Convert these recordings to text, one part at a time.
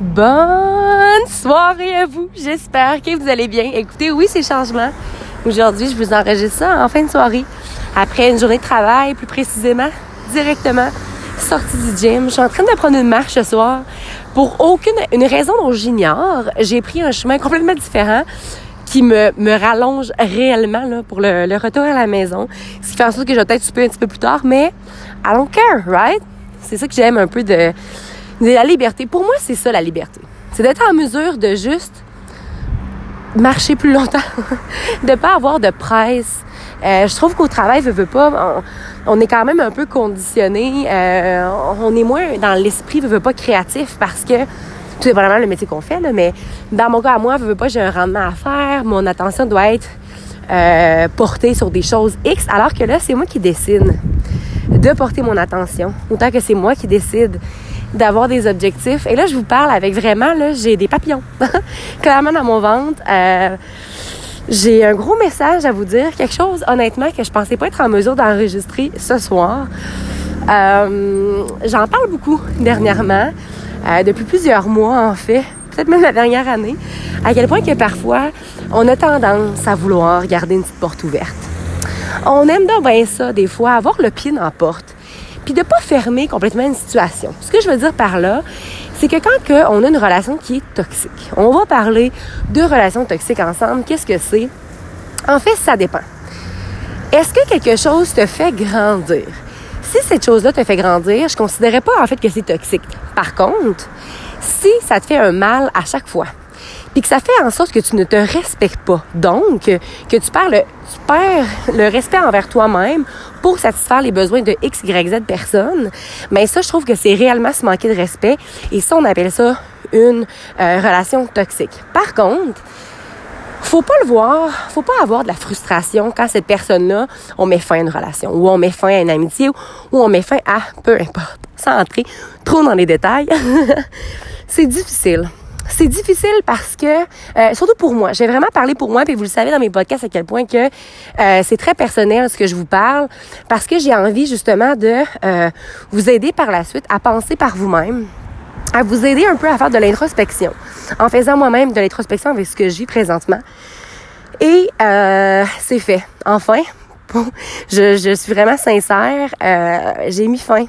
Bonne soirée à vous. J'espère que vous allez bien. Écoutez, oui, c'est changement. Aujourd'hui, je vous enregistre ça en fin de soirée. Après une journée de travail, plus précisément, directement sortie du gym. Je suis en train de prendre une marche ce soir. Pour aucune une raison dont j'ignore, j'ai pris un chemin complètement différent qui me, me rallonge réellement là, pour le, le retour à la maison. Ce qui fait en sorte que je vais peut-être souper un petit peu plus tard, mais I don't care, right? C'est ça que j'aime un peu de la liberté. Pour moi, c'est ça la liberté. C'est d'être en mesure de juste marcher plus longtemps, de pas avoir de presse. Euh, je trouve qu'au travail, veut, veut pas, on, est quand même un peu conditionné. Euh, on est moins dans l'esprit, veut, veut pas créatif parce que tout vraiment le métier qu'on fait, là, mais dans mon cas à moi, veut, veut pas, j'ai un rendement à faire. Mon attention doit être euh, portée sur des choses X, alors que là, c'est moi qui décide de porter mon attention. Autant que c'est moi qui décide d'avoir des objectifs. Et là, je vous parle avec vraiment, là, j'ai des papillons. Clairement dans mon ventre. Euh, j'ai un gros message à vous dire. Quelque chose, honnêtement, que je pensais pas être en mesure d'enregistrer ce soir. Euh, J'en parle beaucoup dernièrement, euh, depuis plusieurs mois en fait, peut-être même la dernière année, à quel point que parfois, on a tendance à vouloir garder une petite porte ouverte. On aime bien ça, des fois, avoir le pied dans la porte puis de pas fermer complètement une situation. Ce que je veux dire par là, c'est que quand on a une relation qui est toxique, on va parler de relations toxiques ensemble. Qu'est-ce que c'est? En fait, ça dépend. Est-ce que quelque chose te fait grandir? Si cette chose-là te fait grandir, je ne considérais pas en fait que c'est toxique. Par contre, si ça te fait un mal à chaque fois, puis que ça fait en sorte que tu ne te respectes pas. Donc, que tu perds le, tu perds le respect envers toi-même pour satisfaire les besoins de X, Y, Z personnes. Mais ça, je trouve que c'est réellement se manquer de respect. Et ça, on appelle ça une euh, relation toxique. Par contre, faut pas le voir, faut pas avoir de la frustration quand cette personne-là, on met fin à une relation, ou on met fin à une amitié, ou on met fin à peu importe, sans entrer trop dans les détails. c'est difficile c'est difficile parce que, euh, surtout pour moi, j'ai vraiment parlé pour moi, puis vous le savez dans mes podcasts à quel point que euh, c'est très personnel ce que je vous parle, parce que j'ai envie justement de euh, vous aider par la suite à penser par vous-même, à vous aider un peu à faire de l'introspection, en faisant moi-même de l'introspection avec ce que j'ai présentement. Et c'est fait. Enfin, je, je suis vraiment sincère, j'ai mis fin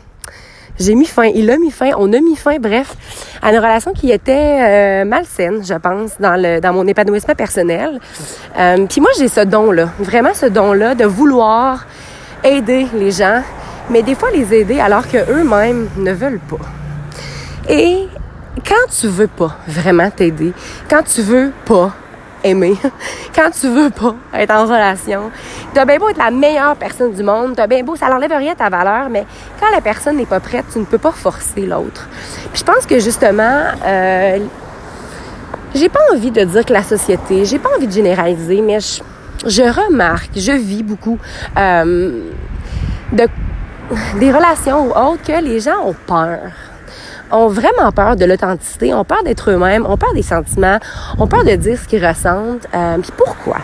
j'ai mis fin, il a mis fin, on a mis fin, bref, à une relation qui était euh, malsaine, je pense, dans le dans mon épanouissement personnel. Euh, Puis moi, j'ai ce don-là, vraiment ce don-là de vouloir aider les gens, mais des fois les aider alors que eux-mêmes ne veulent pas. Et quand tu veux pas vraiment t'aider, quand tu veux pas aimer, quand tu veux pas être en relation, t'as bien beau être la meilleure personne du monde, t'as bien beau, ça n'enlève rien à ta valeur, mais quand la personne n'est pas prête, tu ne peux pas forcer l'autre. je pense que justement, euh, j'ai pas envie de dire que la société, j'ai pas envie de généraliser, mais je, remarque, je vis beaucoup euh, de des relations ou autres que les gens ont peur ont vraiment peur de l'authenticité, ont peur d'être eux-mêmes, ont peur des sentiments, ont peur de dire ce qu'ils ressentent. Euh, puis pourquoi?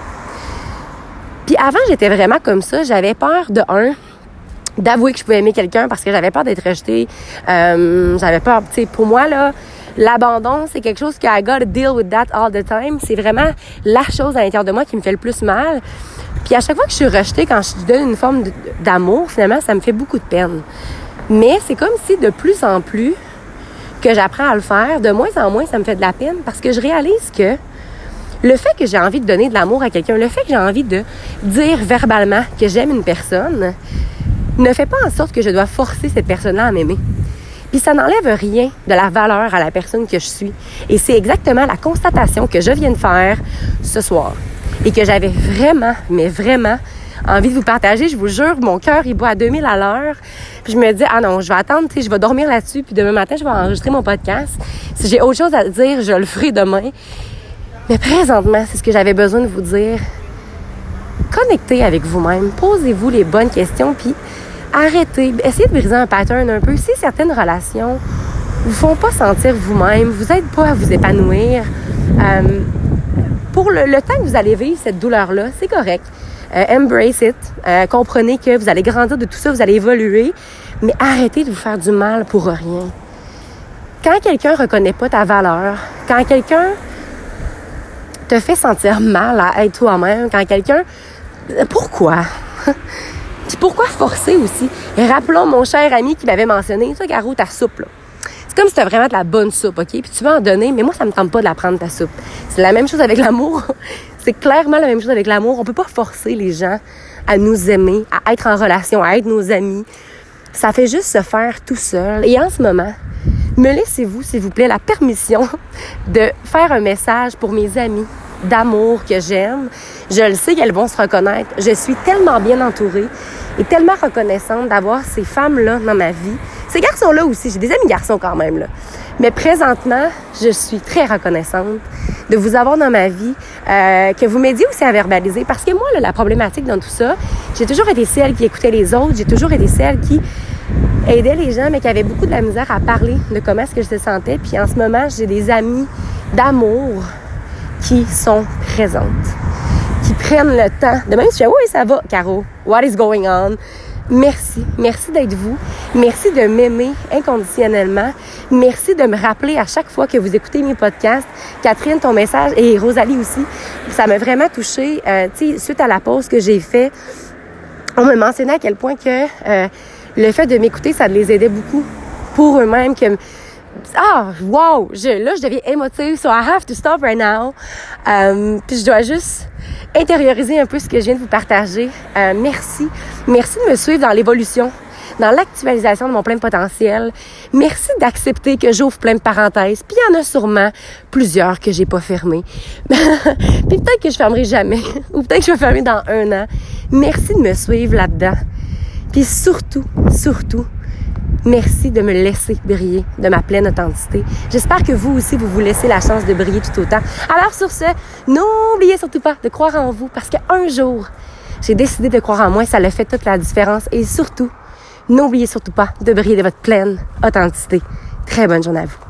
Puis avant, j'étais vraiment comme ça. J'avais peur de un d'avouer que je pouvais aimer quelqu'un parce que j'avais peur d'être rejetée. Euh, j'avais peur, tu sais, pour moi là, l'abandon c'est quelque chose que I gotta deal with that all the time. C'est vraiment la chose à l'intérieur de moi qui me fait le plus mal. Puis à chaque fois que je suis rejetée, quand je donne une forme d'amour, finalement, ça me fait beaucoup de peine. Mais c'est comme si de plus en plus, que j'apprends à le faire, de moins en moins, ça me fait de la peine parce que je réalise que le fait que j'ai envie de donner de l'amour à quelqu'un, le fait que j'ai envie de dire verbalement que j'aime une personne, ne fait pas en sorte que je dois forcer cette personne-là à m'aimer. Puis ça n'enlève rien de la valeur à la personne que je suis. Et c'est exactement la constatation que je viens de faire ce soir. Et que j'avais vraiment, mais vraiment envie de vous partager. Je vous jure, mon cœur, il boit à 2000 à l'heure. Puis je me dis, ah non, je vais attendre, tu sais, je vais dormir là-dessus. Puis demain matin, je vais enregistrer mon podcast. Si j'ai autre chose à dire, je le ferai demain. Mais présentement, c'est ce que j'avais besoin de vous dire. Connectez avec vous-même. Posez-vous les bonnes questions. Puis arrêtez. Essayez de briser un pattern un peu. Si certaines relations vous font pas sentir vous-même, vous n'êtes pas à vous épanouir, euh, pour le, temps que vous allez vivre cette douleur-là, c'est correct. Euh, embrace it. Euh, comprenez que vous allez grandir de tout ça, vous allez évoluer, mais arrêtez de vous faire du mal pour rien. quand quelqu'un reconnaît pas ta valeur, quand quelqu'un te fait sentir mal à être toi-même, quand quelqu'un... Pourquoi? pourquoi forcer aussi? Rappelons mon cher ami qui m'avait mentionné, ça, Garou, ta soupe, là. C'est comme si c'était vraiment de la bonne soupe, OK? Puis tu vas en donner, mais moi, ça me tente pas de la prendre, ta soupe. C'est la même chose avec l'amour. C'est clairement la même chose avec l'amour. On peut pas forcer les gens à nous aimer, à être en relation, à être nos amis. Ça fait juste se faire tout seul. Et en ce moment, me laissez-vous, s'il vous plaît, la permission de faire un message pour mes amis d'amour que j'aime. Je le sais qu'elles vont se reconnaître. Je suis tellement bien entourée et tellement reconnaissante d'avoir ces femmes-là dans ma vie. Ces garçons-là aussi, j'ai des amis garçons quand même, là. Mais présentement, je suis très reconnaissante de vous avoir dans ma vie, euh, que vous m'aidiez aussi à verbaliser. Parce que moi, la problématique dans tout ça, j'ai toujours été celle qui écoutait les autres, j'ai toujours été celle qui aidait les gens, mais qui avait beaucoup de la misère à parler de comment est-ce que je se sentais. Puis en ce moment, j'ai des amis d'amour qui sont présentes, qui prennent le temps de même je dis, oui, ça va, Caro, what is going on? Merci, merci d'être vous. Merci de m'aimer inconditionnellement. Merci de me rappeler à chaque fois que vous écoutez mes podcasts. Catherine, ton message et Rosalie aussi, ça m'a vraiment touchée. Euh, suite à la pause que j'ai fait, on me mentionnait à quel point que euh, le fait de m'écouter, ça les aidait beaucoup pour eux-mêmes. Que ah, wow, je, là, je deviens émotive, so I have to stop right now. Euh, puis je dois juste intérioriser un peu ce que je viens de vous partager. Euh, merci. Merci de me suivre dans l'évolution, dans l'actualisation de mon plein potentiel. Merci d'accepter que j'ouvre plein de parenthèses. Puis il y en a sûrement plusieurs que j'ai pas fermées. puis peut-être que je fermerai jamais. Ou peut-être que je vais fermer dans un an. Merci de me suivre là-dedans. Puis surtout, surtout, Merci de me laisser briller de ma pleine authenticité. J'espère que vous aussi, vous vous laissez la chance de briller tout autant. Alors sur ce, n'oubliez surtout pas de croire en vous parce qu'un jour, j'ai décidé de croire en moi, ça a fait toute la différence. Et surtout, n'oubliez surtout pas de briller de votre pleine authenticité. Très bonne journée à vous.